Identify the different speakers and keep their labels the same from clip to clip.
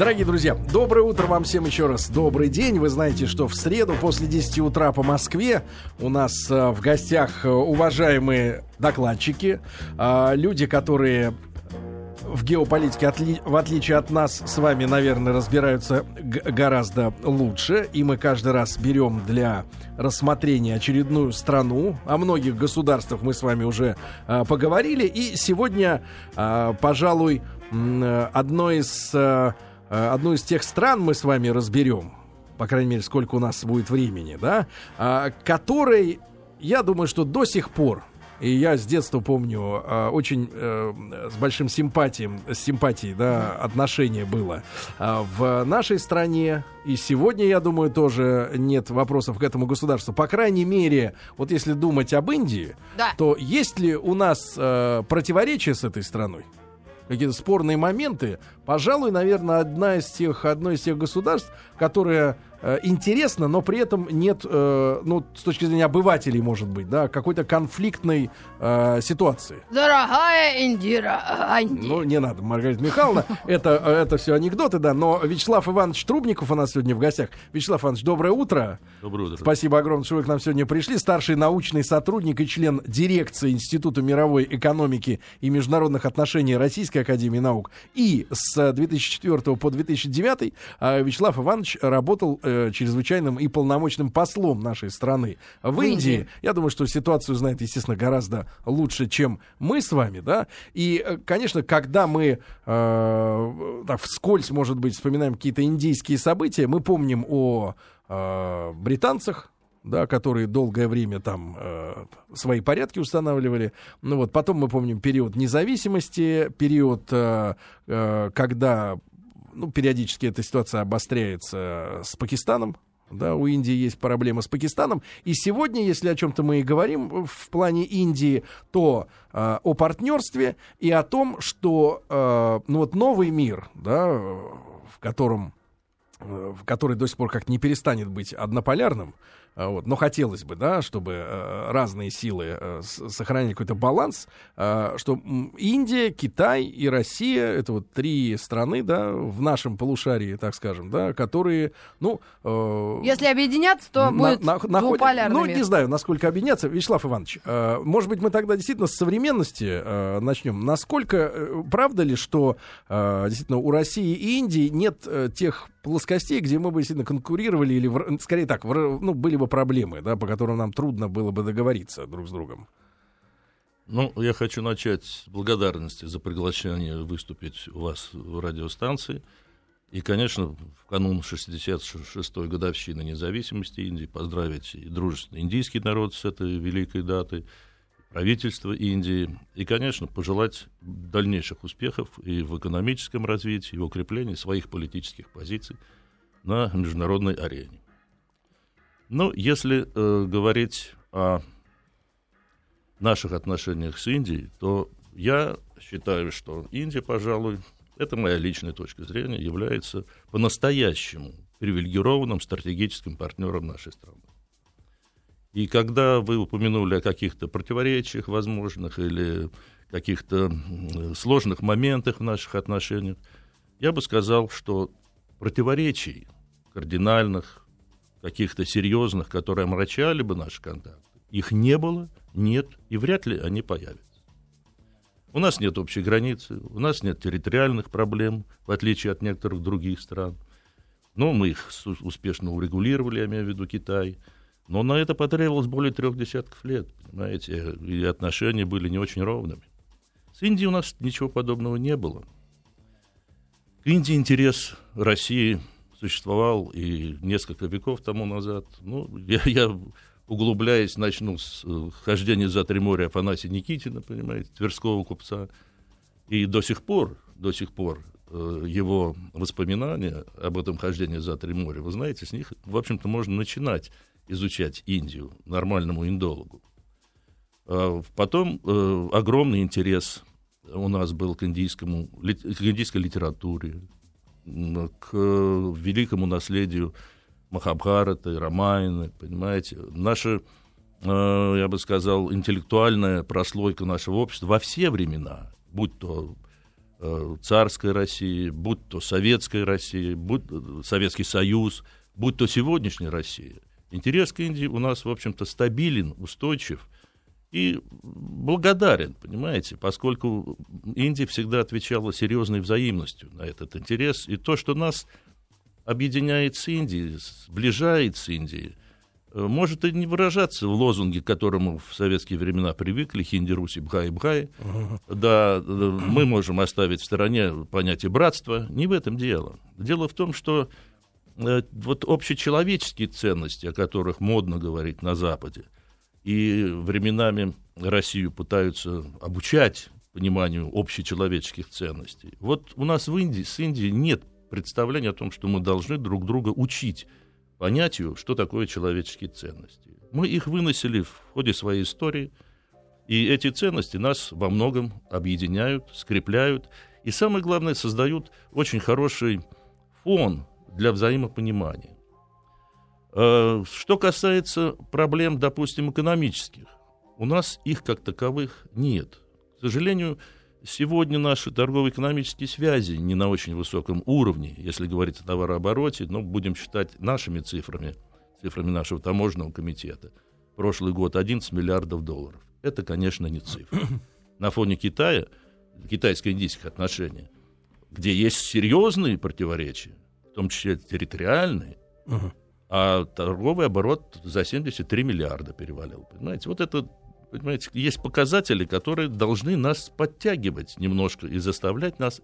Speaker 1: Дорогие друзья, доброе утро вам всем еще раз. Добрый день. Вы знаете, что в среду после 10 утра по Москве у нас э, в гостях э, уважаемые докладчики, э, люди, которые в геополитике, в отличие от нас, с вами, наверное, разбираются гораздо лучше. И мы каждый раз берем для рассмотрения очередную страну. О многих государствах мы с вами уже поговорили. И сегодня, пожалуй, э, одно из, одну из тех стран мы с вами разберем. По крайней мере, сколько у нас будет времени, да, а, которой, я думаю, что до сих пор и я с детства помню, э, очень э, с большим симпатием, с симпатией, да, отношение было э, в нашей стране. И сегодня, я думаю, тоже нет вопросов к этому государству. По крайней мере, вот если думать об Индии,
Speaker 2: Да.
Speaker 1: то есть ли у нас э, противоречия с этой страной? Какие-то спорные моменты? Пожалуй, наверное, одна из тех, одно из тех государств, которое э, интересно, но при этом нет, э, ну, с точки зрения обывателей, может быть, да, какой-то конфликтной э, ситуации.
Speaker 2: Дорогая Индира Анди.
Speaker 1: Ну, не надо, Маргарита Михайловна, это, это все анекдоты, да, но Вячеслав Иванович Трубников у нас сегодня в гостях. Вячеслав Иванович, доброе утро.
Speaker 3: Доброе утро.
Speaker 1: Спасибо огромное, что вы к нам сегодня пришли. Старший научный сотрудник и член дирекции Института мировой экономики и международных отношений Российской Академии Наук. И с 2004 по 2009 а, Вячеслав Иванович работал э, чрезвычайным и полномочным послом нашей страны в,
Speaker 2: В
Speaker 1: Индии.
Speaker 2: Индии.
Speaker 1: Я думаю, что ситуацию знает, естественно, гораздо лучше, чем мы с вами, да. И, э, конечно, когда мы э, так вскользь, может быть, вспоминаем какие-то индийские события, мы помним о э, британцах, да, которые долгое время там э, свои порядки устанавливали. Ну вот, потом мы помним период независимости, период, э, э, когда, ну, периодически эта ситуация обостряется с Пакистаном. Да, у Индии есть проблемы с Пакистаном. И сегодня, если о чем-то мы и говорим в плане Индии, то э, о партнерстве и о том, что э, ну вот новый мир, да, в котором э, который до сих пор как не перестанет быть однополярным, вот, но хотелось бы, да, чтобы э, разные силы э, с- сохраняли какой-то баланс, э, что Индия, Китай и Россия это вот три страны, да, в нашем полушарии, так скажем, да, которые, ну, э,
Speaker 2: Если объединяться, то
Speaker 1: на-
Speaker 2: будет
Speaker 1: на- находят- Ну, не знаю, насколько объединяться. Вячеслав Иванович, может быть, мы тогда действительно с современности начнем. Насколько правда ли, что действительно у России и Индии нет тех плоскостей, где мы бы действительно конкурировали или, скорее так, ну, были бы проблемы, да, по которым нам трудно было бы договориться друг с другом?
Speaker 3: Ну, я хочу начать с благодарности за приглашение выступить у вас в радиостанции. И, конечно, в канун 66-й годовщины независимости Индии поздравить и дружественный индийский народ с этой великой датой, правительство Индии. И, конечно, пожелать дальнейших успехов и в экономическом развитии, и в укреплении своих политических позиций на международной арене. Ну, если э, говорить о наших отношениях с Индией, то я считаю, что Индия, пожалуй, это моя личная точка зрения, является по-настоящему привилегированным стратегическим партнером нашей страны. И когда вы упомянули о каких-то противоречиях возможных или каких-то сложных моментах в наших отношениях, я бы сказал, что противоречий кардинальных, каких-то серьезных, которые омрачали бы наши контакты, их не было, нет и вряд ли они появятся. У нас нет общей границы, у нас нет территориальных проблем, в отличие от некоторых других стран. Но мы их успешно урегулировали, я имею в виду Китай. Но на это потребовалось более трех десятков лет, понимаете, и отношения были не очень ровными. С Индией у нас ничего подобного не было. К Индии интерес России существовал и несколько веков тому назад. Ну, я, я углубляясь, начну с э, хождения за три моря Афанасия Никитина, понимаете, тверского купца. И до сих пор, до сих пор э, его воспоминания об этом хождении за три моря, вы знаете, с них, в общем-то, можно начинать изучать Индию нормальному индологу. А Потом э, огромный интерес у нас был к, индийскому, к индийской литературе, к э, великому наследию Махабхараты, Рамайны, понимаете. Наша, э, я бы сказал, интеллектуальная прослойка нашего общества во все времена, будь то э, царской России, будь то советской России, будь Советский Союз, будь то сегодняшняя Россия. Интерес к Индии у нас, в общем-то, стабилен, устойчив и благодарен, понимаете, поскольку Индия всегда отвечала серьезной взаимностью на этот интерес. И то, что нас объединяет с Индией, сближает с Индией, э, может и не выражаться в лозунге, к которому в советские времена привыкли, хинди, руси, бхай, бхай. Да, э, мы можем оставить в стороне понятие братства. Не в этом дело. Дело в том, что вот общечеловеческие ценности, о которых модно говорить на Западе, и временами Россию пытаются обучать пониманию общечеловеческих ценностей. Вот у нас в Индии, с Индией нет представление о том, что мы должны друг друга учить понятию, что такое человеческие ценности. Мы их выносили в ходе своей истории, и эти ценности нас во многом объединяют, скрепляют, и самое главное, создают очень хороший фон для взаимопонимания. Э, что касается проблем, допустим, экономических, у нас их как таковых нет. К сожалению, Сегодня наши торгово-экономические связи не на очень высоком уровне, если говорить о товарообороте, но будем считать нашими цифрами, цифрами нашего таможенного комитета. Прошлый год 11 миллиардов долларов. Это, конечно, не цифра. На фоне Китая, китайско-индийских отношений, где есть серьезные противоречия, том числе территориальные, а торговый оборот за 73 миллиарда перевалил. Понимаете, вот это понимаете, есть показатели, которые должны нас подтягивать немножко и заставлять нас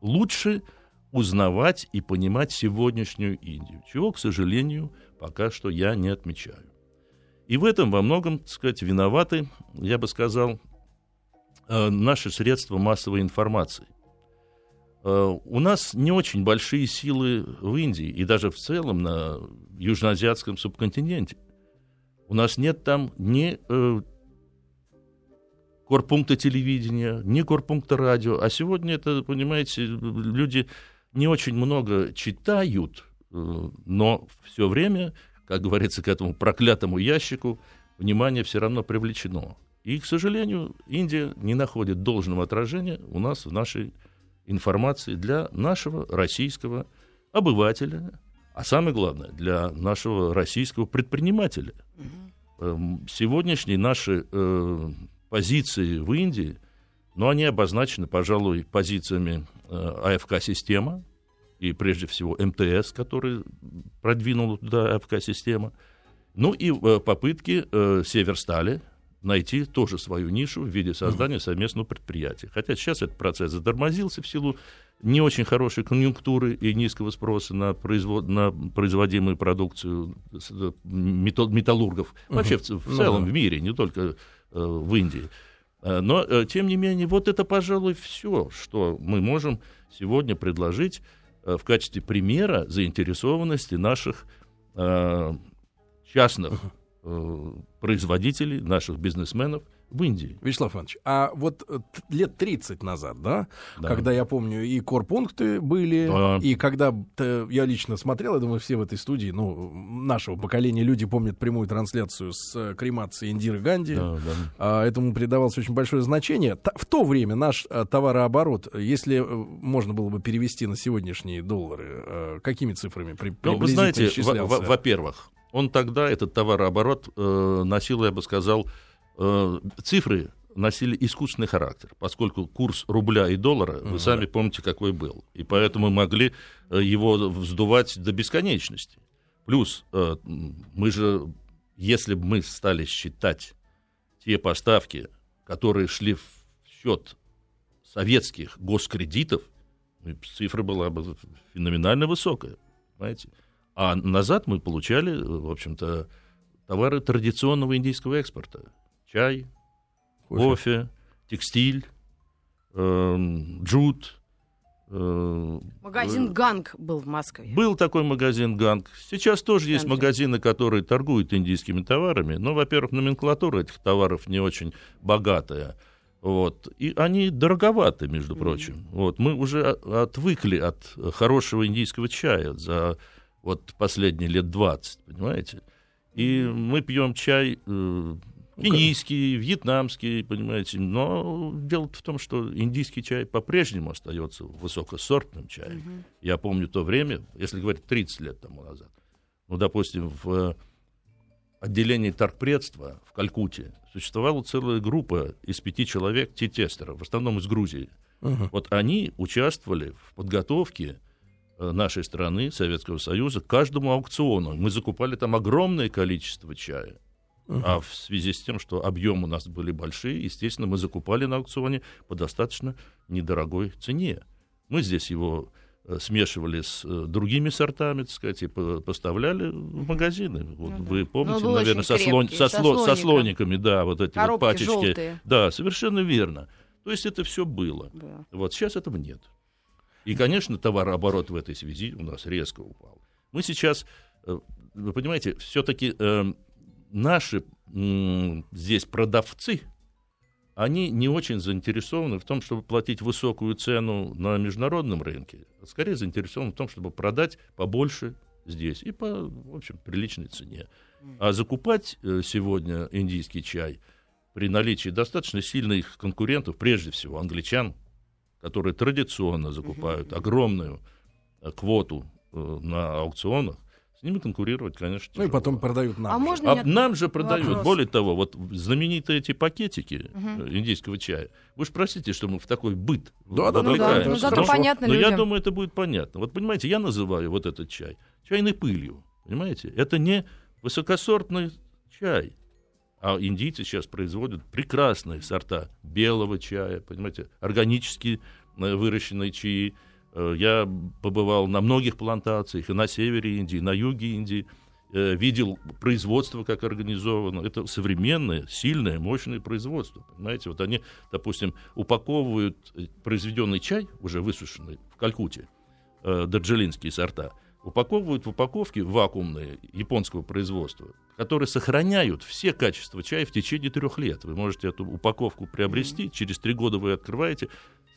Speaker 3: лучше узнавать и понимать сегодняшнюю Индию, чего, к сожалению, пока что я не отмечаю. И в этом во многом, так сказать, виноваты, я бы сказал, э, наши средства массовой информации. Э, у нас не очень большие силы в Индии и даже в целом на южноазиатском субконтиненте – у нас нет там ни э, корпункта телевидения, ни корпункта радио. А сегодня это, понимаете, люди не очень много читают, э, но все время, как говорится, к этому проклятому ящику внимание все равно привлечено. И, к сожалению, Индия не находит должного отражения у нас в нашей информации для нашего российского обывателя, а самое главное, для нашего российского предпринимателя. Угу. Сегодняшние наши э, позиции в Индии, но ну, они обозначены, пожалуй, позициями э, АФК-система, и прежде всего МТС, который продвинул туда АФК-система, ну и э, попытки э, Северстали найти тоже свою нишу в виде создания совместного предприятия. Хотя сейчас этот процесс затормозился в силу не очень хорошей конъюнктуры и низкого спроса на, производ, на производимую продукцию металлургов. Вообще в, в ну целом в мире, не только э, в Индии. Э, но, э, тем не менее, вот это, пожалуй, все, что мы можем сегодня предложить э, в качестве примера заинтересованности наших э, частных э, производителей, наших бизнесменов в Индии.
Speaker 1: Вячеслав Иванович, а вот э, лет 30 назад, да, да. когда я помню, и корпункты были, да. и когда я лично смотрел, я думаю, все в этой студии, ну, нашего поколения люди помнят прямую трансляцию с э, кремацией Индиры Ганди, да, да. А, этому придавалось очень большое значение. В то время наш э, товарооборот, если можно было бы перевести на сегодняшние доллары, какими цифрами при,
Speaker 3: ну, вы знаете, во-первых, он тогда, этот товарооборот, носил, я бы сказал, Э, цифры носили искусственный характер, поскольку курс рубля и доллара, вы сами помните, какой был. И поэтому могли э, его вздувать до бесконечности. Плюс э, мы же, если бы мы стали считать те поставки, которые шли в счет советских госкредитов, цифра была бы феноменально высокая, понимаете? А назад мы получали, в общем-то, товары традиционного индийского экспорта чай, кофе, кофе текстиль, э, джут.
Speaker 2: Э, магазин э, «Ганг» был в Москве.
Speaker 3: Был такой магазин «Ганг». Сейчас тоже есть магазины, которые торгуют индийскими товарами. Но, во-первых, номенклатура этих товаров не очень богатая. Вот. И они дороговаты, между прочим. Mm-hmm. Вот. Мы уже отвыкли от хорошего индийского чая за вот последние лет 20, понимаете? И мы пьем чай э, Кенийский, вьетнамский, понимаете. Но дело в том, что индийский чай по-прежнему остается высокосортным чаем. Угу. Я помню то время, если говорить 30 лет тому назад, ну, допустим, в отделении торгпредства в Калькутте существовала целая группа из пяти человек, тестеров, в основном из Грузии. Угу. Вот они участвовали в подготовке нашей страны, Советского Союза, к каждому аукциону. Мы закупали там огромное количество чая. Uh-huh. А в связи с тем, что объемы у нас были большие, естественно, мы закупали на аукционе по достаточно недорогой цене. Мы здесь его э, смешивали с э, другими сортами, так сказать, и поставляли в магазины. Вот ну, вы помните, ну, наверное, со, слон, со, сло, со слониками, да, вот эти Коробки вот пачечки. Желтые. Да, совершенно верно. То есть это все было. Да. Вот сейчас этого нет. И, конечно, товарооборот в этой связи у нас резко упал. Мы сейчас, э, вы понимаете, все-таки э, наши э, здесь продавцы, они не очень заинтересованы в том, чтобы платить высокую цену на международном рынке, а скорее заинтересованы в том, чтобы продать побольше здесь и по, в общем, приличной цене. А закупать э, сегодня индийский чай – при наличии достаточно сильных конкурентов, прежде всего англичан, которые традиционно закупают огромную э, квоту э, на аукционах, с ними конкурировать, конечно, тяжело.
Speaker 1: Ну и потом продают нам.
Speaker 3: А,
Speaker 1: же.
Speaker 3: можно а нам же продают. Вопрос. Более того, вот знаменитые эти пакетики угу. индийского чая. Вы же простите, что мы в такой быт
Speaker 1: да, да, да, да,
Speaker 2: ну, зато понятно
Speaker 3: Но
Speaker 2: людям.
Speaker 3: я думаю, это будет понятно. Вот понимаете, я называю вот этот чай чайной пылью. Понимаете? Это не высокосортный чай. А индийцы сейчас производят прекрасные сорта белого чая, понимаете, органически э, выращенные чаи. Э, я побывал на многих плантациях и на севере Индии, и на юге Индии, э, видел производство, как организовано. Это современное, сильное, мощное производство. Понимаете, вот они, допустим, упаковывают произведенный чай, уже высушенный в Калькутте, дарджилинские сорта, упаковывают в упаковки вакуумные японского производства, которые сохраняют все качества чая в течение трех лет. Вы можете эту упаковку приобрести, через три года вы открываете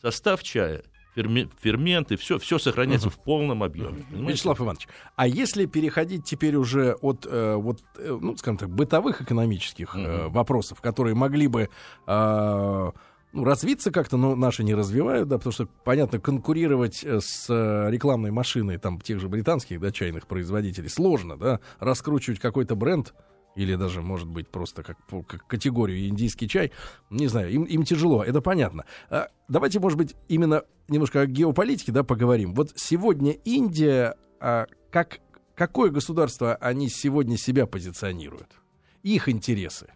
Speaker 3: состав чая, ферменты, все, все сохраняется uh-huh. в полном объеме.
Speaker 1: Uh-huh. Вячеслав Иванович, а если переходить теперь уже от, э, вот, э, ну, скажем так, бытовых экономических uh-huh. э, вопросов, которые могли бы э, ну, развиться как-то, но наши не развивают, да, потому что, понятно, конкурировать э, с э, рекламной машиной там тех же британских, да, чайных производителей сложно, да, раскручивать какой-то бренд, или даже, может быть, просто как, как категорию индийский чай, не знаю, им, им тяжело, это понятно. А, давайте, может быть, именно немножко о геополитике, да, поговорим. Вот сегодня Индия, а, как, какое государство они сегодня себя позиционируют? Их интересы.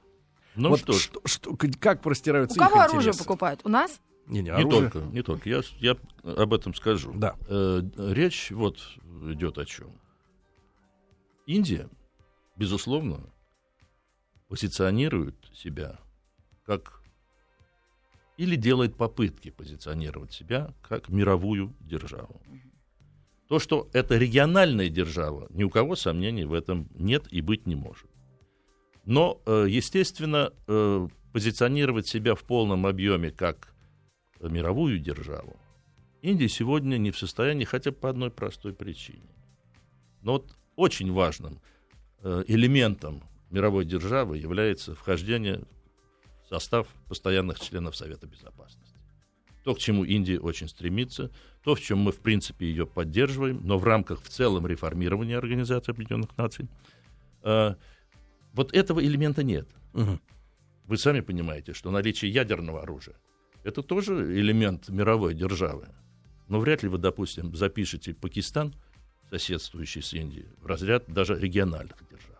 Speaker 3: Ну вот что,
Speaker 1: что, что, как простираются
Speaker 2: У кого
Speaker 1: их
Speaker 2: оружие покупают? У нас?
Speaker 3: Не, не, не только, не только. Я, я об этом скажу.
Speaker 1: Да.
Speaker 3: Э, речь вот идет о чем. Индия, безусловно, позиционирует себя как или делает попытки позиционировать себя как мировую державу. То, что это региональная держава, ни у кого сомнений в этом нет и быть не может. Но, э, естественно, э, позиционировать себя в полном объеме как мировую державу Индия сегодня не в состоянии хотя бы по одной простой причине. Но вот очень важным э, элементом мировой державы является вхождение в состав постоянных членов Совета Безопасности. То, к чему Индия очень стремится, то, в чем мы, в принципе, ее поддерживаем, но в рамках в целом реформирования Организации Объединенных Наций – вот этого элемента нет. Угу. Вы сами понимаете, что наличие ядерного оружия это тоже элемент мировой державы. Но вряд ли вы, допустим, запишете Пакистан, соседствующий с Индией, в разряд даже региональных держав.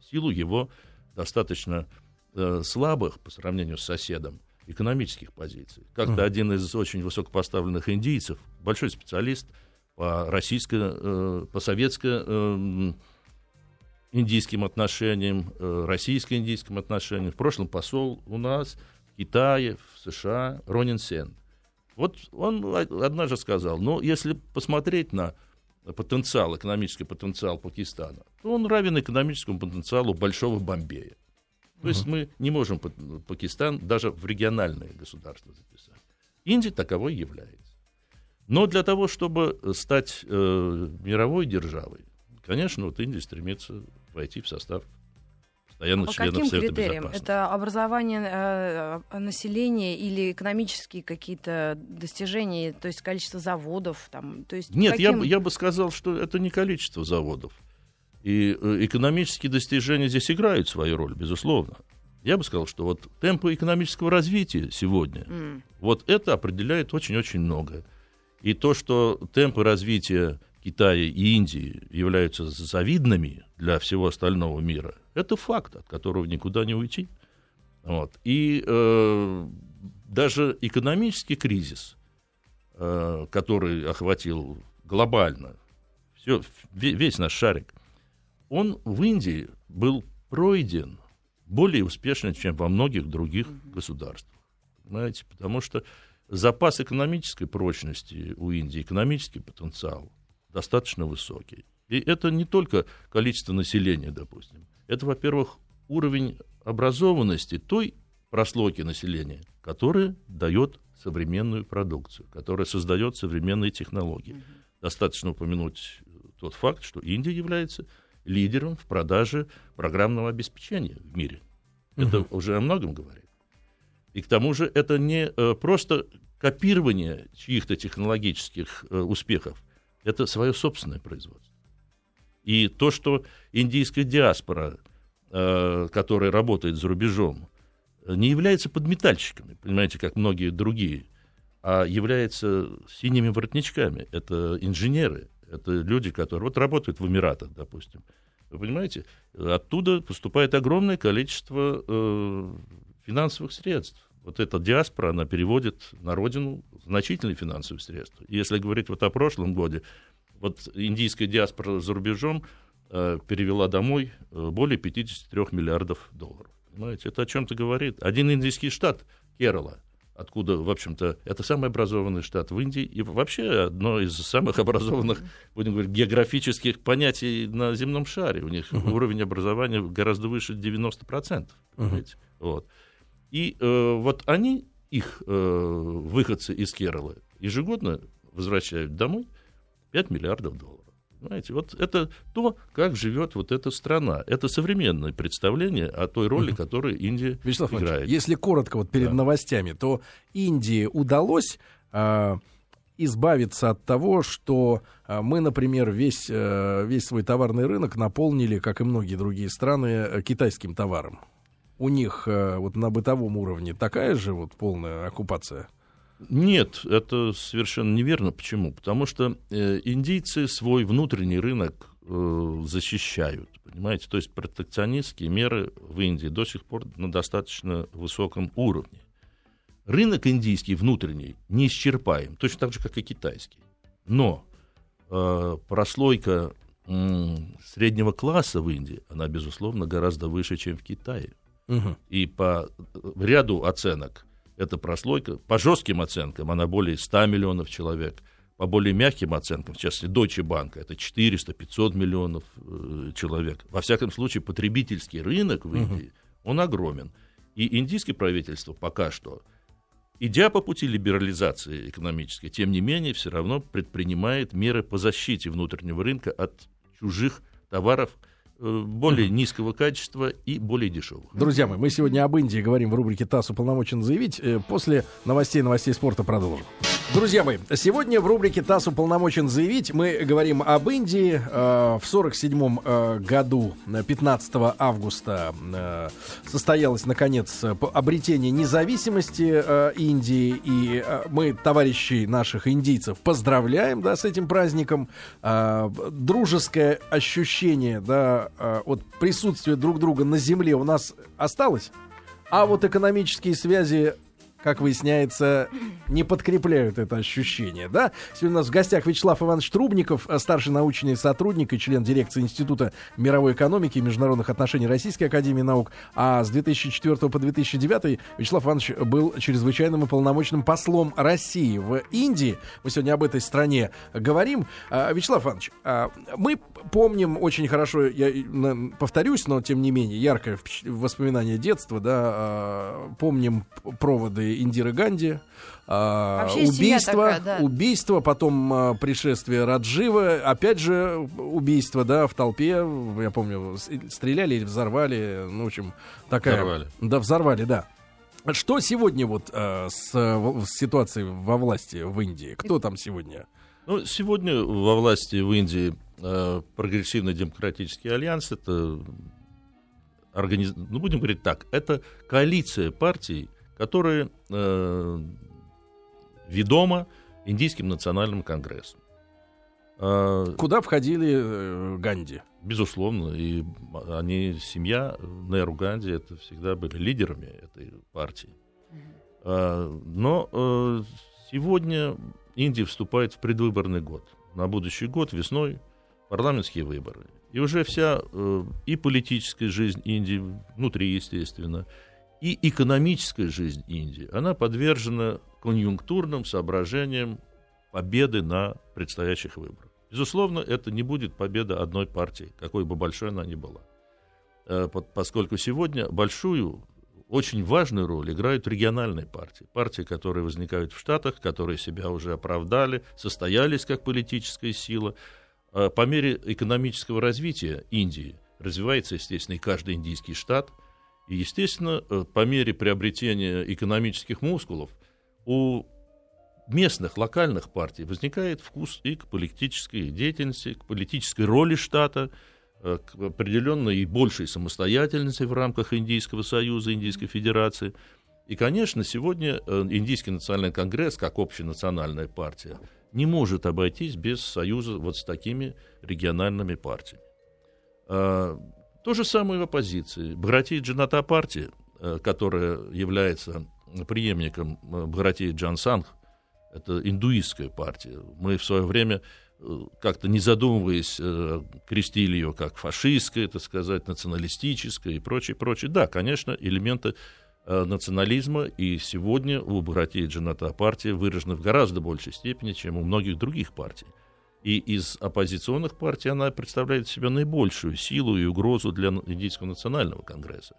Speaker 3: В силу его достаточно э, слабых по сравнению с соседом экономических позиций. Как-то uh один из очень высокопоставленных индийцев, большой специалист по российско, э, по советско э, индийским отношениям, э, российско-индийским отношениям. В прошлом посол у нас в Китае, в США Ронин Сен. Вот он однажды сказал, ну, если посмотреть на потенциал, экономический потенциал Пакистана, то он равен экономическому потенциалу Большого Бомбея. То есть мы не можем Пакистан даже в региональное государство записать. Индия таковой является. Но для того, чтобы стать э, мировой державой, конечно, вот Индия стремится войти в состав постоянных
Speaker 2: По
Speaker 3: членов
Speaker 2: каким
Speaker 3: Совета
Speaker 2: критериям?
Speaker 3: Безопасности.
Speaker 2: Это образование э, населения или экономические какие-то достижения, то есть количество заводов? Там, то есть
Speaker 3: Нет, я,
Speaker 2: каким-
Speaker 3: бы- я бы сказал, что это не количество заводов. И э, экономические достижения здесь играют свою роль, безусловно. Я бы сказал, что вот темпы экономического развития сегодня,
Speaker 2: М.
Speaker 3: вот это определяет очень-очень многое. И то, что темпы развития Китая и Индии являются завидными для всего остального мира, это факт, от которого никуда не уйти. Вот. И э, даже экономический кризис, э, который охватил глобально всё, ве- весь наш шарик, он в Индии был пройден более успешно, чем во многих других государствах. Понимаете? Потому что запас экономической прочности у Индии, экономический потенциал достаточно высокий. И это не только количество населения, допустим. Это, во-первых, уровень образованности той прослойки населения, которая дает современную продукцию, которая создает современные технологии. Достаточно упомянуть э, тот факт, что Индия является лидером в продаже программного обеспечения в мире. Это уже о многом говорит. И к тому же это не э, просто копирование чьих-то технологических э, успехов, это свое собственное производство. И то, что индийская диаспора, э, которая работает за рубежом, не является подметальщиками, понимаете, как многие другие, а является синими воротничками. Это инженеры, это люди, которые вот работают в Эмиратах, допустим. Вы понимаете, оттуда поступает огромное количество э, финансовых средств. Вот эта диаспора, она переводит на родину значительные финансовые средства. И если говорить вот о прошлом годе, вот индийская диаспора за рубежом э, перевела домой э, более 53 миллиардов долларов. Понимаете, это о чем-то говорит. Один индийский штат, Керала, откуда, в общем-то, это самый образованный штат в Индии и вообще одно из самых образованных, будем говорить, географических понятий на земном шаре. У них уровень образования гораздо выше 90%. понимаете? Вот. И э, вот они, их э, выходцы из Керала, ежегодно возвращают домой 5 миллиардов долларов. Понимаете, вот это то, как живет вот эта страна. Это современное представление о той роли, которую Индия
Speaker 1: Вячеслав
Speaker 3: играет.
Speaker 1: если коротко вот перед
Speaker 3: Да.
Speaker 1: новостями, то Индии удалось а, избавиться от того, что а, мы, например, весь, э, весь свой товарный рынок наполнили, как и многие другие страны, э, китайским товаром. У них э, вот на бытовом уровне такая же вот полная оккупация.
Speaker 3: Нет, это совершенно неверно. Почему? Потому что э, индийцы свой внутренний рынок э, защищают, понимаете? То есть протекционистские меры в Индии до сих пор на достаточно высоком уровне. Рынок индийский внутренний не исчерпаем, точно так же, как и китайский. Но э, прослойка м, среднего класса в Индии, она, безусловно, гораздо выше, чем в Китае.
Speaker 1: Мгм.
Speaker 3: И по э, ряду оценок эта прослойка, по жестким оценкам, она более 100 миллионов человек, по более мягким оценкам, в частности, Deutsche Bank, это 400-500 миллионов э, человек. Во всяком случае, потребительский рынок в Индии, он огромен. И индийское правительство пока что, идя по пути либерализации экономической, тем не менее, все равно предпринимает меры по защите внутреннего рынка от чужих товаров более низкого качества и более дешевых.
Speaker 1: Друзья мои, мы сегодня об Индии говорим в рубрике «ТАСС уполномочен заявить». Э, После новостей новостей спорта продолжим. Друзья мои, сегодня в рубрике «ТАСС уполномочен заявить» мы говорим об Индии. Э, В 47 э, году, э, 15 августа, э, состоялось, наконец, обретение независимости Индии. И мы товарищей наших индийцев поздравляем да, с этим праздником. Дружеское ощущение да, от присутствия друг друга на земле у нас осталось. А вот экономические связи, как выясняется, не подкрепляют это ощущение, да? Сегодня у нас в гостях Вячеслав Иванович Трубников, э, старший научный сотрудник и член дирекции Института мировой экономики и международных отношений Российской Академии Наук. А с 2004 по 2009 Вячеслав Иванович был чрезвычайным и полномочным послом России в Индии. Мы сегодня об этой стране говорим. А, Вячеслав Иванович, а, мы помним очень хорошо, я повторюсь, но тем не менее, яркое воспоминание детства, да, а, помним проводы Индиры Ганди, а, убийство,
Speaker 2: такая, да.
Speaker 1: убийство, потом а, пришествие Раджива, опять же убийство, да, в толпе, я помню, стреляли или взорвали, ну, в общем, такая...
Speaker 3: Взорвали.
Speaker 1: Да, взорвали, да. Что сегодня вот а, с, а, в- с ситуацией во власти в Индии? Кто там сегодня?
Speaker 3: Ну, сегодня во власти в Индии э, прогрессивный демократический альянс это организ... ну будем говорить так, это коалиция партий, которые э, ведома Индийским национальным конгрессом. Э,
Speaker 1: Куда входили э, Ганди?
Speaker 3: Безусловно, и они, семья Неру Ганди, это всегда были лидерами этой партии. А, Но э, сегодня Индия вступает в предвыборный год. На будущий год весной парламентские выборы. И уже вся э, и политическая жизнь Индии, внутри, естественно, и экономическая жизнь Индии, она подвержена конъюнктурным соображениям победы на предстоящих выборах. Безусловно, это не будет победа одной партии, какой бы большой она ни была. Э, по- Поскольку сегодня большую, очень важную роль играют региональные партии. Партии, которые возникают в Штатах, которые себя уже оправдали, состоялись как политическая сила. Э, По мере экономического развития Индии развивается, естественно, и каждый индийский штат. И, естественно, э, по мере приобретения экономических мускулов у местных, локальных партий возникает вкус и к политической деятельности, к политической роли штата, э, к определенной и большей самостоятельности в рамках Индийского союза, Индийской Федерации. И, конечно, сегодня э, Индийский национальный конгресс, как общенациональная партия, не может обойтись без союза вот с такими региональными партиями. То же самое в оппозиции. Бхарати Джаната партия, э, которая является преемником э, Бхарати Джансанг, это индуистская партия. Мы в свое время, э, как-то не задумываясь, крестили ее как фашистская, так сказать, националистическая и прочее, прочее. Да, конечно, элементы национализма и сегодня у Бхарати Джаната партии выражены в гораздо большей степени, чем у многих других партий. И из оппозиционных партий она представляет в себя наибольшую силу и угрозу для Индийского национального конгресса.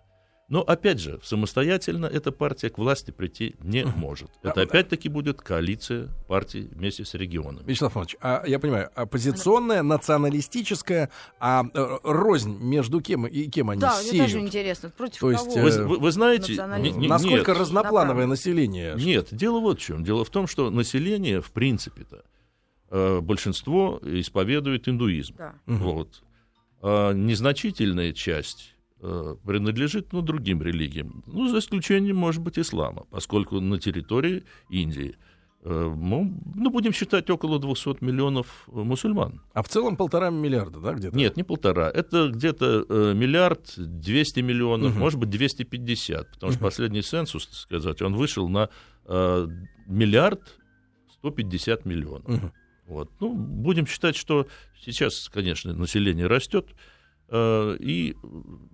Speaker 3: Но, опять же, самостоятельно эта партия к власти прийти не может. Это опять-таки будет коалиция партий вместе с регионами.
Speaker 1: Вячеслав Иванович, а, я понимаю, оппозиционная, националистическая, а э, рознь между кем и кем они
Speaker 2: Да, мне
Speaker 1: сеют?
Speaker 2: тоже интересно, против
Speaker 1: То есть,
Speaker 2: кого?
Speaker 1: э,
Speaker 3: Вы, вы- вы знаете, не- не-
Speaker 1: Насколько
Speaker 3: нет,
Speaker 1: разноплановое население?
Speaker 3: Нет, дело вот в чем. Дело в том, что население, в принципе-то, большинство исповедует индуизм.
Speaker 2: Да.
Speaker 3: Вот. А незначительная часть э, принадлежит ну, другим религиям. Ну, за исключением, может быть, ислама, поскольку на территории Индии, э, ну, ну, будем считать, около 200 миллионов э, мусульман.
Speaker 1: А в целом полтора миллиарда, да, где-то?
Speaker 3: Нет, не полтора. Это где-то э, миллиард 200 миллионов,
Speaker 1: Мгм.
Speaker 3: может быть, 250. Потому что последний ценсус, так сказать, он вышел на э, миллиард 150 миллионов.
Speaker 1: Мгм.
Speaker 3: Вот. Ну, будем считать, что сейчас, конечно, население растет. э, И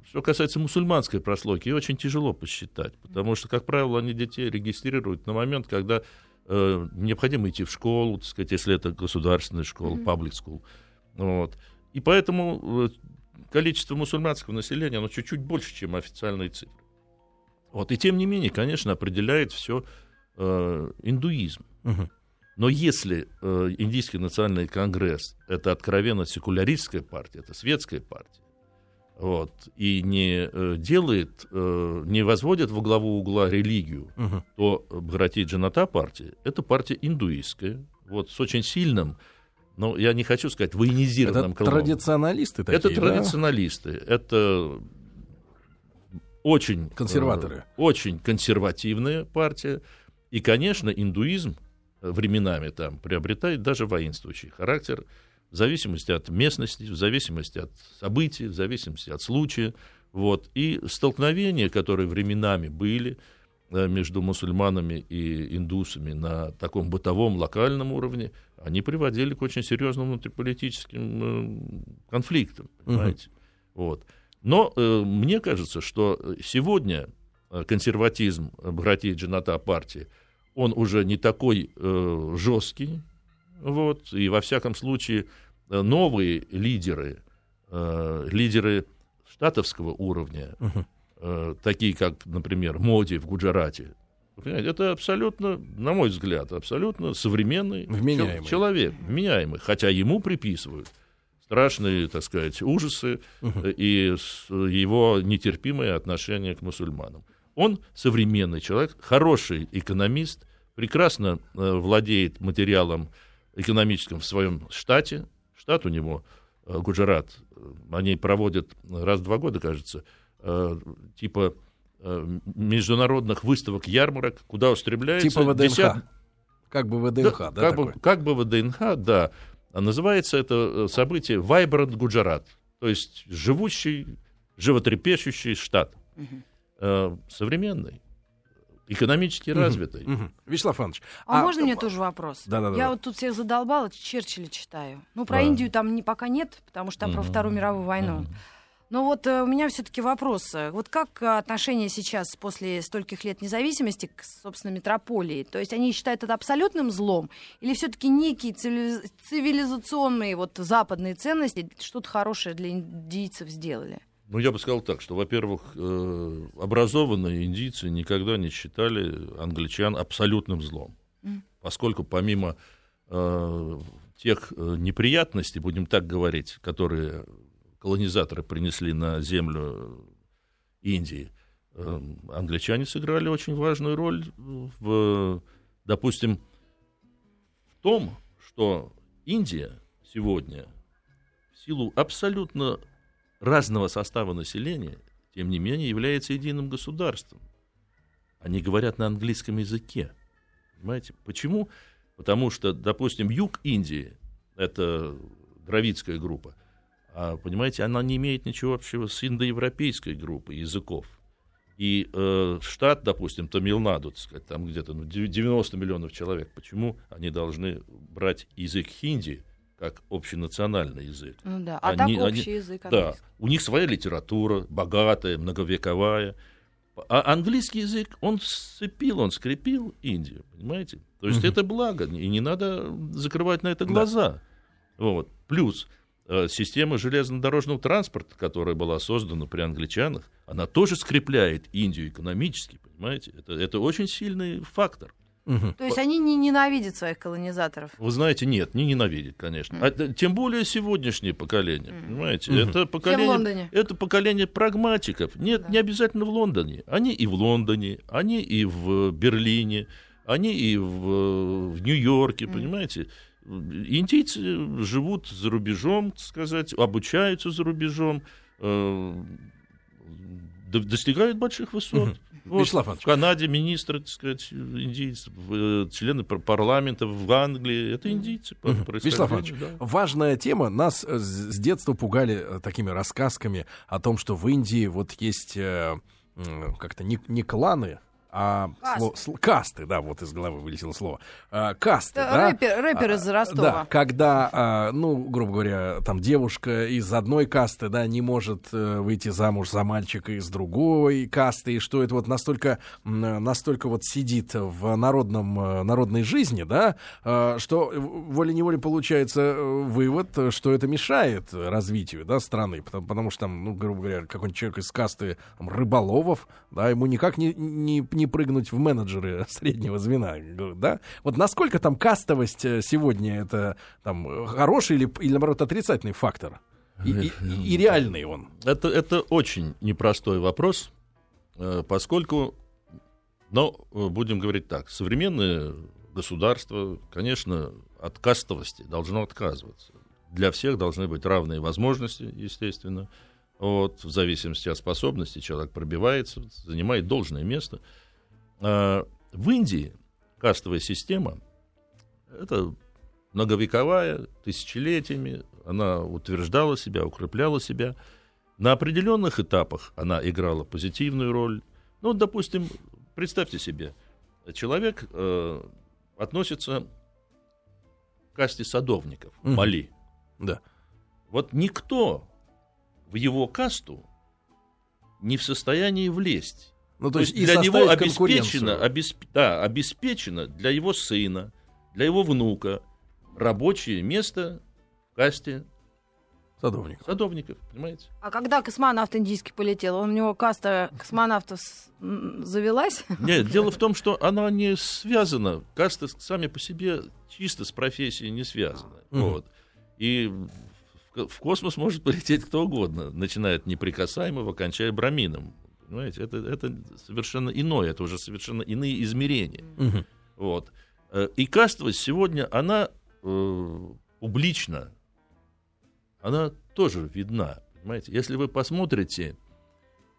Speaker 3: что касается мусульманской прослойки, ее очень тяжело посчитать, потому что, как правило, они детей регистрируют на момент, когда э, необходимо идти в школу, так сказать, если это государственная школа, public school. Вот. И поэтому э, количество мусульманского населения, оно чуть-чуть больше, чем официальные цифры. Вот. И тем не менее, конечно, определяет все индуизм.
Speaker 1: Мгм.
Speaker 3: Но если э, Индийский национальный конгресс это откровенно секуляристская партия, это светская партия, вот, и не э, делает, э, не возводит во главу угла религию,
Speaker 1: Мгм.
Speaker 3: то Бхарати Джаната партия это партия индуистская, вот, с очень сильным, но я не хочу сказать военизированным
Speaker 1: Это
Speaker 3: крылом.
Speaker 1: традиционалисты такие,
Speaker 3: Это
Speaker 1: да?
Speaker 3: традиционалисты, это очень...
Speaker 1: Консерваторы.
Speaker 3: э, очень консервативная партия. И, конечно, индуизм э, временами там приобретает даже воинствующий характер в зависимости от местности, в зависимости от событий, в зависимости от случая. Вот. И столкновения, которые временами были э, между мусульманами и индусами на таком бытовом, локальном уровне, они приводили к очень серьезным внутриполитическим э, конфликтам, понимаете? Вот. Но э, мне кажется, что сегодня э, консерватизм Бхарати Джаната партии, он уже не такой э, жесткий, вот, и во всяком случае э, новые лидеры, э, лидеры штатовского уровня, э, такие как, например, Моди в Гуджарате, это абсолютно, на мой взгляд, абсолютно современный
Speaker 1: Вменяемый.
Speaker 3: человек, вменяемый, хотя ему приписывают страшные, так сказать, ужасы э, и его нетерпимое отношение к мусульманам. Он современный человек, хороший экономист, прекрасно э, владеет материалом экономическим в своем штате. Штат у него э, Гуджарат, они проводят раз в два года, кажется, э, типа э, международных выставок, ярмарок, куда устремляются
Speaker 1: Типа ВДНХ.
Speaker 3: десят-
Speaker 1: Как бы ВДНХ, да,
Speaker 3: как,
Speaker 1: такой?
Speaker 3: бы, как бы ВДНХ, да. А называется это событие Vibrant Гуджарат, то есть живущий, животрепещущий штат. Э, современный, экономически развитый.
Speaker 1: Мгм. Вячеслав Иванович,
Speaker 2: А, можно мне тоже вопрос?
Speaker 1: Да-да-да.
Speaker 2: Я вот тут всех задолбала, Черчилля читаю. Ну, про
Speaker 3: Да.
Speaker 2: Индию там не, пока нет, потому что там про
Speaker 3: Мгм.
Speaker 2: Вторую мировую войну.
Speaker 3: Мгм.
Speaker 2: Но вот э, у меня все-таки вопрос. Вот как отношение сейчас, после стольких лет независимости, к, собственно, метрополии? То есть они считают это абсолютным злом? Или все-таки некие цивили- цивилизационные вот западные ценности что-то хорошее для индийцев сделали?
Speaker 3: Ну, я бы сказал так, что, во-первых, э, образованные индийцы никогда не считали англичан абсолютным злом. Поскольку помимо э, тех э, неприятностей, будем так говорить, которые колонизаторы принесли на землю Индии, э, англичане сыграли очень важную роль в, допустим, в том, что Индия сегодня в силу абсолютно разного состава населения, тем не менее, является единым государством. Они говорят на английском языке. Понимаете? Почему? Потому что, допустим, юг Индии, это дравидская группа, а, понимаете, она не имеет ничего общего с индоевропейской группой языков. И э, штат, допустим, Тамилнаду, так сказать, там где-то ну, дев- 90 миллионов человек, почему они должны брать язык хинди как общенациональный язык?
Speaker 2: Ну да. А
Speaker 3: Они-
Speaker 2: так
Speaker 3: они-
Speaker 2: общий язык.
Speaker 3: Да, у них своя литература, богатая, многовековая. А английский язык, он сцепил, он скрепил Индию, понимаете? То есть это благо, и не надо закрывать на это глаза. Вот. Плюс э, система железнодорожного транспорта, которая была создана при англичанах, она тоже скрепляет Индию экономически, понимаете? Это, это очень сильный фактор.
Speaker 1: Мгм.
Speaker 2: То есть они не ненавидят своих колонизаторов.
Speaker 3: Вы знаете, нет, не ненавидит, конечно. А, т- тем более сегодняшнее поколение, понимаете?
Speaker 1: Мгм.
Speaker 3: Это поколение,
Speaker 2: Лондоне.
Speaker 3: это поколение прагматиков. Нет,
Speaker 2: Да.
Speaker 3: не обязательно в Лондоне. Они и в Лондоне, они и в Берлине, они и в, в Нью-Йорке, понимаете? Индийцы живут за рубежом, так сказать, обучаются за рубежом, э, достигают больших высот.
Speaker 1: Мгм.
Speaker 3: Вот
Speaker 1: Вячеслав
Speaker 3: в
Speaker 1: Иванович.
Speaker 3: Канаде министры, так сказать, индийцы, в- э, члены пар- парламента в Англии, это индийцы
Speaker 1: Мгм. Вячеслав Иванович,
Speaker 3: да.
Speaker 1: важная тема. Нас э, с детства пугали э, такими рассказками о том, что в Индии вот есть как-то не, не кланы, а
Speaker 2: Касты.
Speaker 1: сло- сл- касты, да, вот из головы вылетело слово. А, касты,
Speaker 2: Это
Speaker 1: да?
Speaker 2: рэпер, рэпер из
Speaker 1: А,
Speaker 2: Ростова.
Speaker 1: Да, когда, а, ну, грубо говоря, там девушка из одной касты, да, не может э, выйти замуж за мальчика из другой касты, и что это вот настолько, настолько вот сидит в народном, э, народной жизни, да, э, что волей-неволей получается вывод, что это мешает развитию, да, страны, потому, потому что там, ну, грубо говоря, какой-нибудь человек из касты там, рыболовов, да, ему никак не, не, не прыгнуть в менеджеры среднего звена, да. Вот насколько там кастовость э, сегодня это там хороший или, или наоборот отрицательный фактор? И, и- и- и реальный он.
Speaker 3: Это, это очень непростой вопрос, э, поскольку, ну, э, будем говорить так, современное государство, конечно, от кастовости должно отказываться. Для всех должны быть равные возможности, естественно. Вот, в зависимости от способности человек пробивается, занимает должное место. А, В Индии кастовая система это многовековая, тысячелетиями, она утверждала себя, укрепляла себя. На определенных этапах она играла позитивную роль. Ну, допустим, представьте себе, человек э, относится к касте садовников,
Speaker 1: Мгм.
Speaker 3: Мали.
Speaker 1: Да.
Speaker 3: Вот никто в его касту не в состоянии влезть.
Speaker 1: Ну, то,
Speaker 3: То есть
Speaker 1: есть и
Speaker 3: для него обеспечено, обесп- да, обеспечено для его сына, для его внука рабочее место в касте
Speaker 1: Садовников.
Speaker 3: Садовников, понимаете?
Speaker 2: А когда космонавт индийский полетел, он, у него каста космонавтов с- завелась?
Speaker 3: Нет, дело в том, что она не связана, касты сами по себе чисто с профессией не связаны.
Speaker 1: Мгм.
Speaker 3: Вот. И в космос может полететь кто угодно, начиная от неприкасаемого, кончая брамином. Понимаете, это, это совершенно иное, это уже совершенно иные измерения.
Speaker 1: Мгм.
Speaker 3: Вот. Э, И кастовость сегодня, она э, публична, она тоже видна. Понимаете? Если вы посмотрите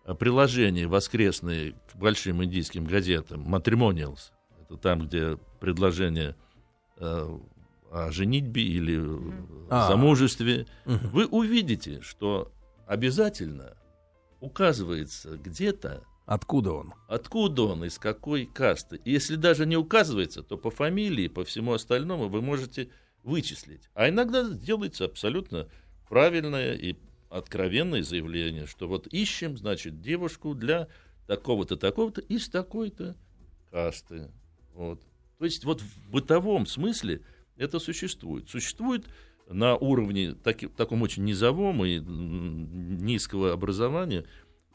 Speaker 3: э, приложения воскресные к большим индийским газетам, Matrimonials, это там, где предложение э, о женитьбе или э,
Speaker 1: А.
Speaker 3: замужестве, вы увидите, что обязательно указывается где-то
Speaker 1: Откуда он?
Speaker 3: Откуда он, из какой касты? И если даже не указывается, то по фамилии, по всему остальному вы можете вычислить. А иногда делается абсолютно правильное и откровенное заявление, что вот ищем, значит, девушку для такого-то, такого-то из такой-то касты. Вот. То есть вот в бытовом смысле это существует. Существует на уровне таки- таком очень низовом и низкого образования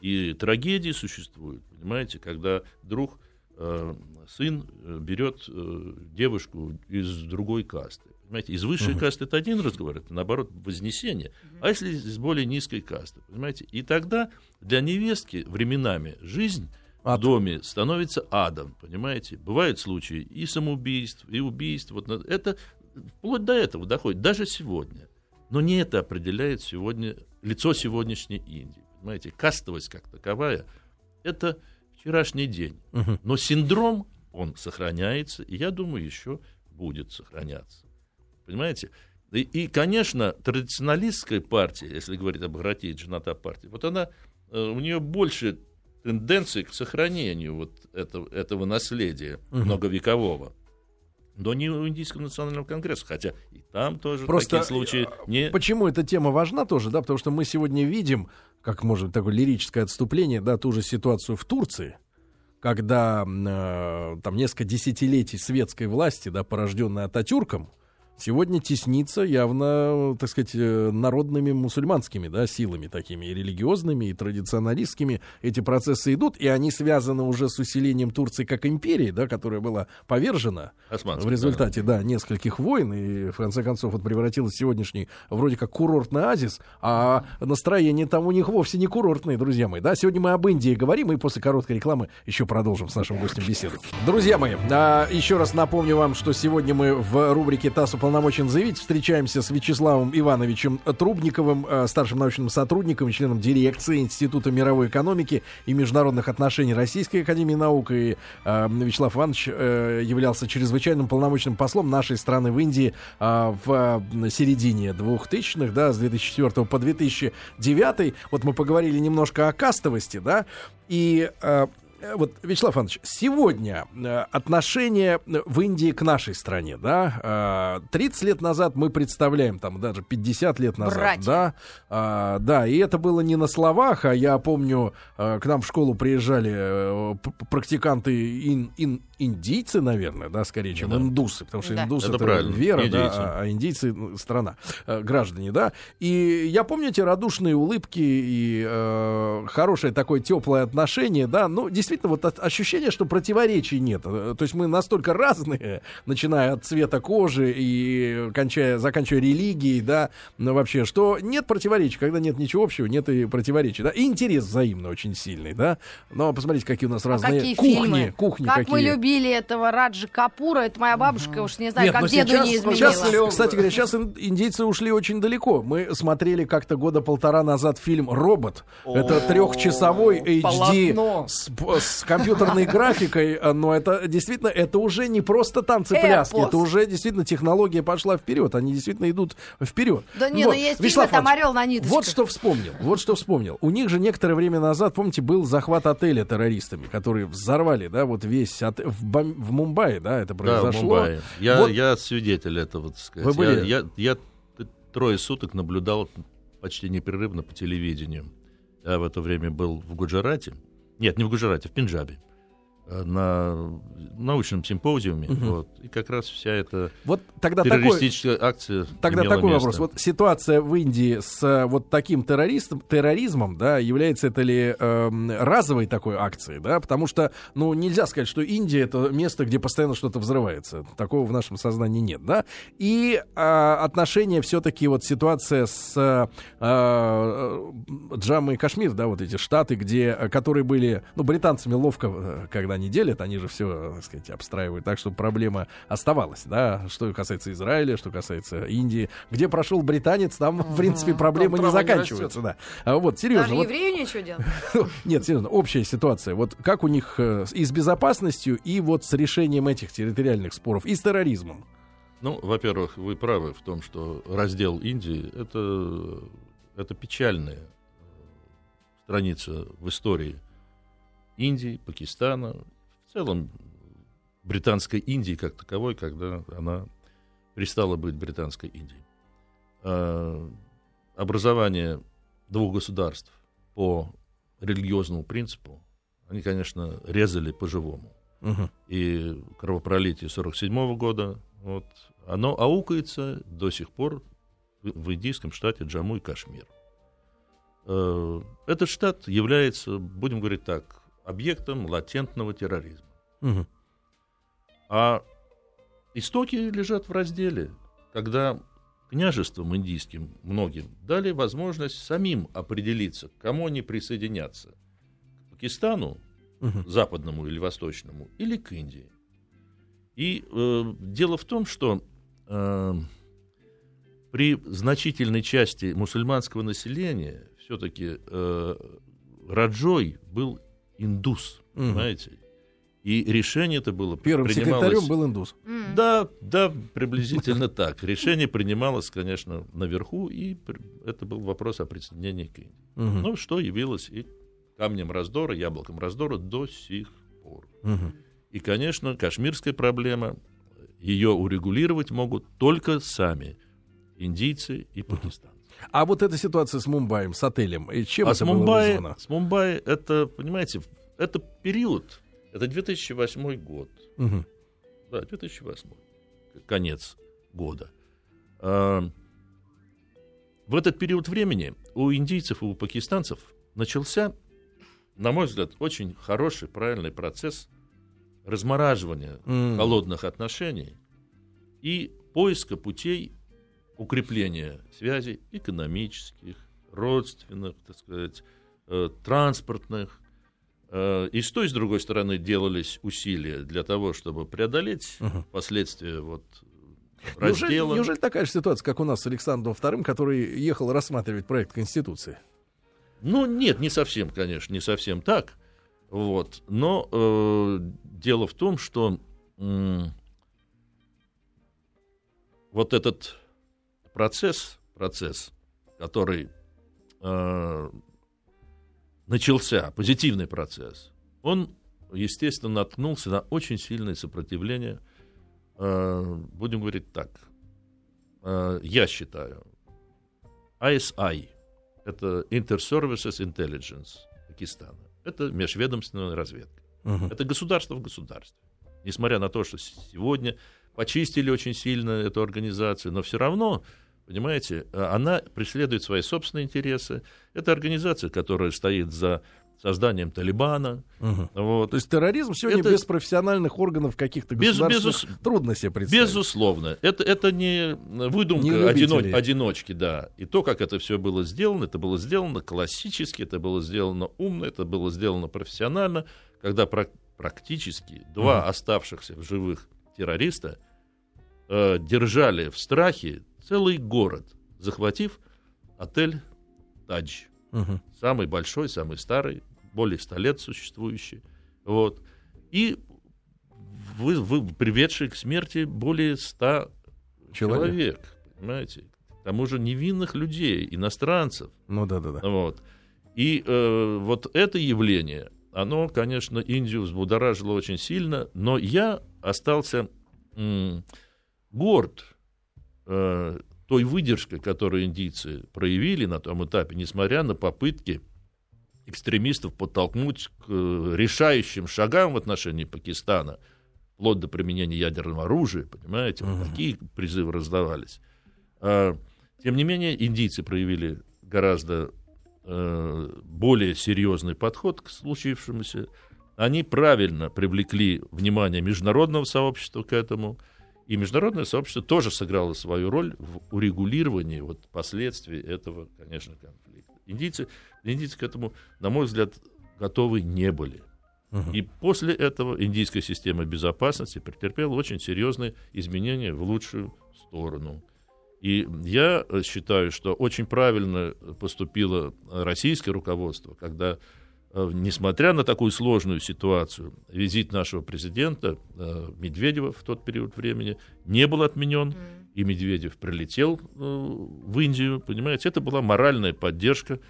Speaker 3: и трагедии существуют, понимаете, когда друг, э, сын э, берет э, девушку из другой касты. Понимаете, из высшей
Speaker 1: Мгм.
Speaker 3: касты это один разговор, это наоборот вознесение. А если из более низкой касты, понимаете? И тогда для невестки временами жизнь
Speaker 1: Ад.
Speaker 3: в доме становится адом, понимаете? Бывают случаи и самоубийств, и убийств. Вот это вплоть до этого доходит, даже сегодня. Но не это определяет сегодня лицо сегодняшней Индии. Понимаете, кастовость как таковая – это вчерашний день.
Speaker 1: Мгм.
Speaker 3: Но синдром, он сохраняется, и я думаю, еще будет сохраняться. Понимаете? И, и, конечно, традиционалистская партия, если говорить об Гратии Джаната партии, вот она, э, у нее больше тенденции к сохранению вот этого, этого наследия
Speaker 1: Мгм.
Speaker 3: многовекового. Но не у Индийского национального конгресса, хотя и там тоже
Speaker 1: Просто,
Speaker 3: такие случаи
Speaker 1: э,
Speaker 3: не...
Speaker 1: Почему эта тема важна тоже, да, потому что мы сегодня видим, как может быть такое лирическое отступление, да, ту же ситуацию в Турции, когда э, там несколько десятилетий светской власти, да, порожденной Ататюрком, сегодня теснится явно, так сказать, э, народными мусульманскими, да, силами такими, и религиозными, и традиционалистскими. Эти процессы идут, и они связаны уже с усилением Турции как империи, да, которая была повержена
Speaker 3: Османские,
Speaker 1: в результате, да. нескольких войн, и в конце концов вот превратилась в сегодняшний вроде как курортный оазис, а настроение там у них вовсе не курортное, друзья мои. Да, сегодня мы об Индии говорим, и после короткой рекламы еще продолжим с нашим гостем беседу. Друзья мои, а, еще раз напомню вам, что сегодня мы в рубрике ТАСС уполномочен заявить встречаемся с Вячеславом Ивановичем Трубниковым, э, старшим научным сотрудником и членом дирекции Института мировой экономики и международных отношений Российской Академии Наук. И э, Вячеслав Иванович э, являлся чрезвычайным полномочным послом нашей страны в Индии в середине 2000-х, да, с 2004 по 2009. Вот мы поговорили немножко о кастовости, да, и вот, Вячеслав Иванович, сегодня э, отношение в Индии к нашей стране, да, э, 30 лет назад мы представляем, там, даже 50 лет назад,
Speaker 2: Братья.
Speaker 1: да, а, да, и это было не на словах, а я помню, э, к нам в школу приезжали э, практиканты ин- ин- индийцы, наверное, да, скорее, чем
Speaker 3: Да.
Speaker 1: индусы, потому что
Speaker 2: Да.
Speaker 1: индусы
Speaker 3: Это
Speaker 1: это,
Speaker 3: правильно,
Speaker 1: вера,
Speaker 3: индейцы.
Speaker 1: да, а, а индийцы ну, страна, э, граждане, да. И я помню эти радушные улыбки и э, хорошее такое теплое отношение, да. Ну, действительно, вот от- ощущение, что противоречий нет. Э, То есть мы настолько разные, начиная от цвета кожи и кончая, заканчивая религией, да, ну, вообще, что нет противоречий, когда нет ничего общего, нет и противоречий, да. И интерес взаимно очень сильный, да. Но посмотрите, какие у нас
Speaker 2: А
Speaker 1: разные
Speaker 2: какие
Speaker 1: кухни,
Speaker 2: фильмы?
Speaker 1: кухни
Speaker 2: как
Speaker 1: какие.
Speaker 2: мы любили этого Раджи Капура, это моя бабушка, уж не знаю,
Speaker 1: Нет,
Speaker 2: как
Speaker 1: но
Speaker 2: деду
Speaker 1: сейчас,
Speaker 2: не изменила.
Speaker 1: сейчас, кстати говоря, сейчас ин- индейцы ушли очень далеко. Мы смотрели как-то года полтора назад фильм «Робот». Это трехчасовой HD с, с компьютерной графикой, а, но это действительно, это уже не просто танцы-пляски, это уже действительно технология пошла вперед, они действительно идут вперед.
Speaker 2: Да не, ну есть
Speaker 1: Вячеслав
Speaker 2: фильмы, там «Орел на ниточках».
Speaker 1: Вот что вспомнил, вот что вспомнил. У них же некоторое время назад, помните, был захват отеля террористами, которые взорвали, да, вот весь от... в, Бом- в Мумбаи, да, это
Speaker 3: Да, в
Speaker 1: произошло.
Speaker 3: Мумбаи. Я,
Speaker 1: Вот-
Speaker 3: я свидетель этого, так сказать.
Speaker 1: Вы были?
Speaker 3: Я, я, я трое суток наблюдал почти непрерывно по телевидению. Я в это время был в Гуджарате. Нет, не в Гуджарате, в Пенджабе. Э, на научном симпозиуме.
Speaker 1: Мгм.
Speaker 3: Вот, и как раз вся эта
Speaker 1: Вот тогда такой,
Speaker 3: террористическая акция
Speaker 1: тогда такой
Speaker 3: место.
Speaker 1: вопрос. Вот ситуация в Индии с э, вот таким террористом, терроризмом, да, является это ли эм, разовой такой акцией, да? Потому что, ну, нельзя сказать, что Индия это место, где постоянно что-то взрывается. Такого в нашем сознании нет, да? И э, отношения все-таки вот ситуация с э, э, Джаммой и Кашмир, да, вот эти штаты, где, э, которые были, ну, британцами ловко, э, когда они делят, они же все, так сказать, обстраивают так, чтобы проблема оставалась, да, что касается Израиля, что касается Индии. Где прошел британец, там, в принципе, проблемы не заканчиваются, да. А вот, серьезно,
Speaker 2: Даже
Speaker 1: вот,
Speaker 2: еврею нечего делать.
Speaker 1: нет, серьезно, общая ситуация. Вот как у них э, и с безопасностью, и вот с решением этих территориальных споров, и с терроризмом.
Speaker 3: Ну, во-первых, вы правы в том, что раздел Индии это, это печальная э, страница в истории Индии, Пакистана, в целом британской Индии как таковой, когда она перестала быть британской Индией. А, Образование двух государств по религиозному принципу, они, конечно, резали по-живому и кровопролитие 47 года, вот, оно аукается до сих пор в, индийском штате Джамму и Кашмир. Э, Этот штат является, будем говорить так, объектом латентного терроризма.
Speaker 1: Мгм.
Speaker 3: А истоки лежат в разделе, когда княжествам индийским многим дали возможность самим определиться, к кому они присоединятся. К Пакистану,
Speaker 1: Мгм.
Speaker 3: западному или восточному, или к Индии. И э, дело в том, что э, при значительной части мусульманского населения все-таки э, Раджой был индус,
Speaker 1: Мгм.
Speaker 3: понимаете? И решение это было
Speaker 1: Первым
Speaker 3: принималось-
Speaker 1: секретарем был индус.
Speaker 2: М.
Speaker 3: Да, да, приблизительно так. Решение принималось, конечно, наверху, и это был вопрос о присоединении к Индии.
Speaker 1: Мгм.
Speaker 3: Ну, что явилось и камнем раздора, яблоком раздора до сих пор.
Speaker 1: Мгм.
Speaker 3: И, конечно, кашмирская проблема, ее урегулировать могут только сами индийцы и пакистанцы.
Speaker 1: А вот эта ситуация с Мумбаем, с отелем, и чем
Speaker 3: а
Speaker 1: это
Speaker 3: с
Speaker 1: было
Speaker 3: Мумбаи,
Speaker 1: вызвано?
Speaker 3: с Мумбаи это, понимаете, это период, это 2008 год.
Speaker 1: Мгм.
Speaker 3: Да, 2008. Конец года. А, В этот период времени у индийцев и у пакистанцев начался, на мой взгляд, очень хороший, правильный процесс размораживания
Speaker 1: М.
Speaker 3: холодных отношений и поиска путей укрепления связей экономических, родственных, так сказать, э, транспортных. Э, И с той, и с другой стороны делались усилия для того, чтобы преодолеть
Speaker 1: Мгм.
Speaker 3: последствия вот
Speaker 1: Неужели,
Speaker 3: раздела.
Speaker 1: неужели такая же ситуация, как у нас с Александром II, который ехал рассматривать проект Конституции?
Speaker 3: Ну, нет, не совсем, конечно, не совсем так. Вот. Но э, дело в том, что м, вот этот процесс, процесс, который э, начался, позитивный процесс, он, естественно, наткнулся на очень сильное сопротивление. Э, будем говорить так. Э, я считаю, ISI, это Inter-Services Intelligence Пакистана. Это межведомственная разведка.
Speaker 1: Мгм.
Speaker 3: Это государство в государстве. Несмотря на то, что сегодня почистили очень сильно эту организацию, но все равно, понимаете, э, она преследует свои собственные интересы. Это организация, которая стоит за созданием Талибана.
Speaker 1: Мгм.
Speaker 3: Вот.
Speaker 1: То есть терроризм сегодня
Speaker 3: Это-
Speaker 1: без профессиональных органов каких-то
Speaker 3: Без-
Speaker 1: государств
Speaker 3: безус-
Speaker 1: трудно себе представить.
Speaker 3: Безусловно, это, это не выдумка
Speaker 1: Не
Speaker 3: одино- одиночки, да. И то, как это все было сделано, это было сделано классически, это было сделано умно, это было сделано профессионально, когда пра- практически два оставшихся в живых террориста э, держали в страхе целый город, захватив отель Тадж.
Speaker 1: Мгм.
Speaker 3: Самый большой, самый старый, более 100 лет существующий. Вот. И вы, вы, приведший к смерти более 100
Speaker 1: Человек.
Speaker 3: человек. понимаете? К тому же невинных людей, иностранцев.
Speaker 1: Ну да, да, да.
Speaker 3: Вот. И э, вот это явление, оно, конечно, Индию взбудоражило очень сильно, но я остался м, горд э, той выдержкой, которую индийцы проявили на том этапе, несмотря на попытки экстремистов подтолкнуть к э, решающим шагам в отношении Пакистана, вплоть до применения ядерного оружия, понимаете, вот такие призывы раздавались. А, тем не менее, индийцы проявили гораздо э, более серьезный подход к случившемуся. Они правильно привлекли внимание международного сообщества к этому, и международное сообщество тоже сыграло свою роль в урегулировании вот, последствий этого, конечно, конфликта. Индийцы, индийцы к этому, на мой взгляд, готовы не были. И после этого индийская система безопасности претерпела очень серьезные изменения в лучшую сторону. И я считаю, что очень правильно поступило российское руководство, когда, несмотря на такую сложную ситуацию, визит нашего президента э, Медведева в тот период времени не был отменен, и Медведев прилетел в Индию, понимаете, это была моральная поддержка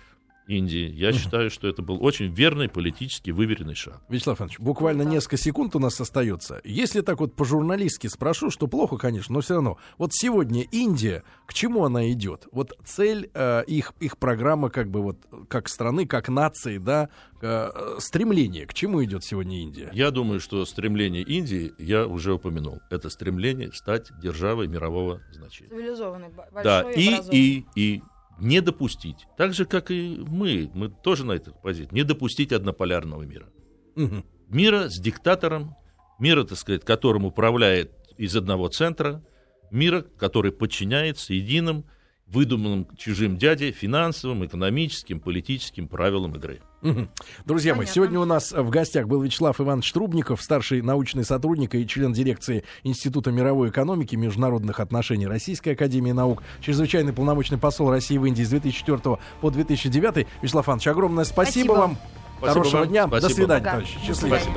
Speaker 3: Индии. Я считаю, что это был очень верный политически выверенный шаг.
Speaker 1: Вячеслав Иванович, буквально
Speaker 2: Да.
Speaker 1: несколько секунд у нас остается. Если так вот по-журналистски спрошу, что плохо, конечно, но все равно. Вот сегодня Индия, к чему она идет? Вот цель э, их, их программа, как бы вот, как страны, как нации, да, э, стремление, к чему идет сегодня Индия?
Speaker 3: Я думаю, что стремление Индии, я уже упомянул, это стремление стать державой мирового значения.
Speaker 2: Цивилизованный, б-
Speaker 3: Да,
Speaker 2: большой
Speaker 3: и,
Speaker 2: образованный.
Speaker 3: и, и не допустить, так же, как и мы, мы тоже на этой позиции, не допустить однополярного мира.
Speaker 1: Мгм.
Speaker 3: Мира с диктатором, мира, так сказать, которым управляет из одного центра, мира, который подчиняется единым, выдуманным чужим дяде финансовым, экономическим, политическим правилам игры.
Speaker 1: Друзья мои,
Speaker 2: Понятно.
Speaker 1: сегодня у нас в гостях был Вячеслав Иванович Трубников, старший научный сотрудник и член дирекции Института мировой экономики и международных отношений Российской Академии Наук, чрезвычайный полномочный посол России в Индии с 2004 по 2009. Вячеслав Иванович, огромное спасибо,
Speaker 2: Спасибо.
Speaker 1: вам.
Speaker 3: Спасибо
Speaker 1: Хорошего
Speaker 3: вам.
Speaker 1: дня.
Speaker 3: Спасибо.
Speaker 1: До свидания,
Speaker 2: Пока.
Speaker 1: товарищи.
Speaker 2: До
Speaker 1: Счастливо.
Speaker 2: свидания.
Speaker 3: Спасибо.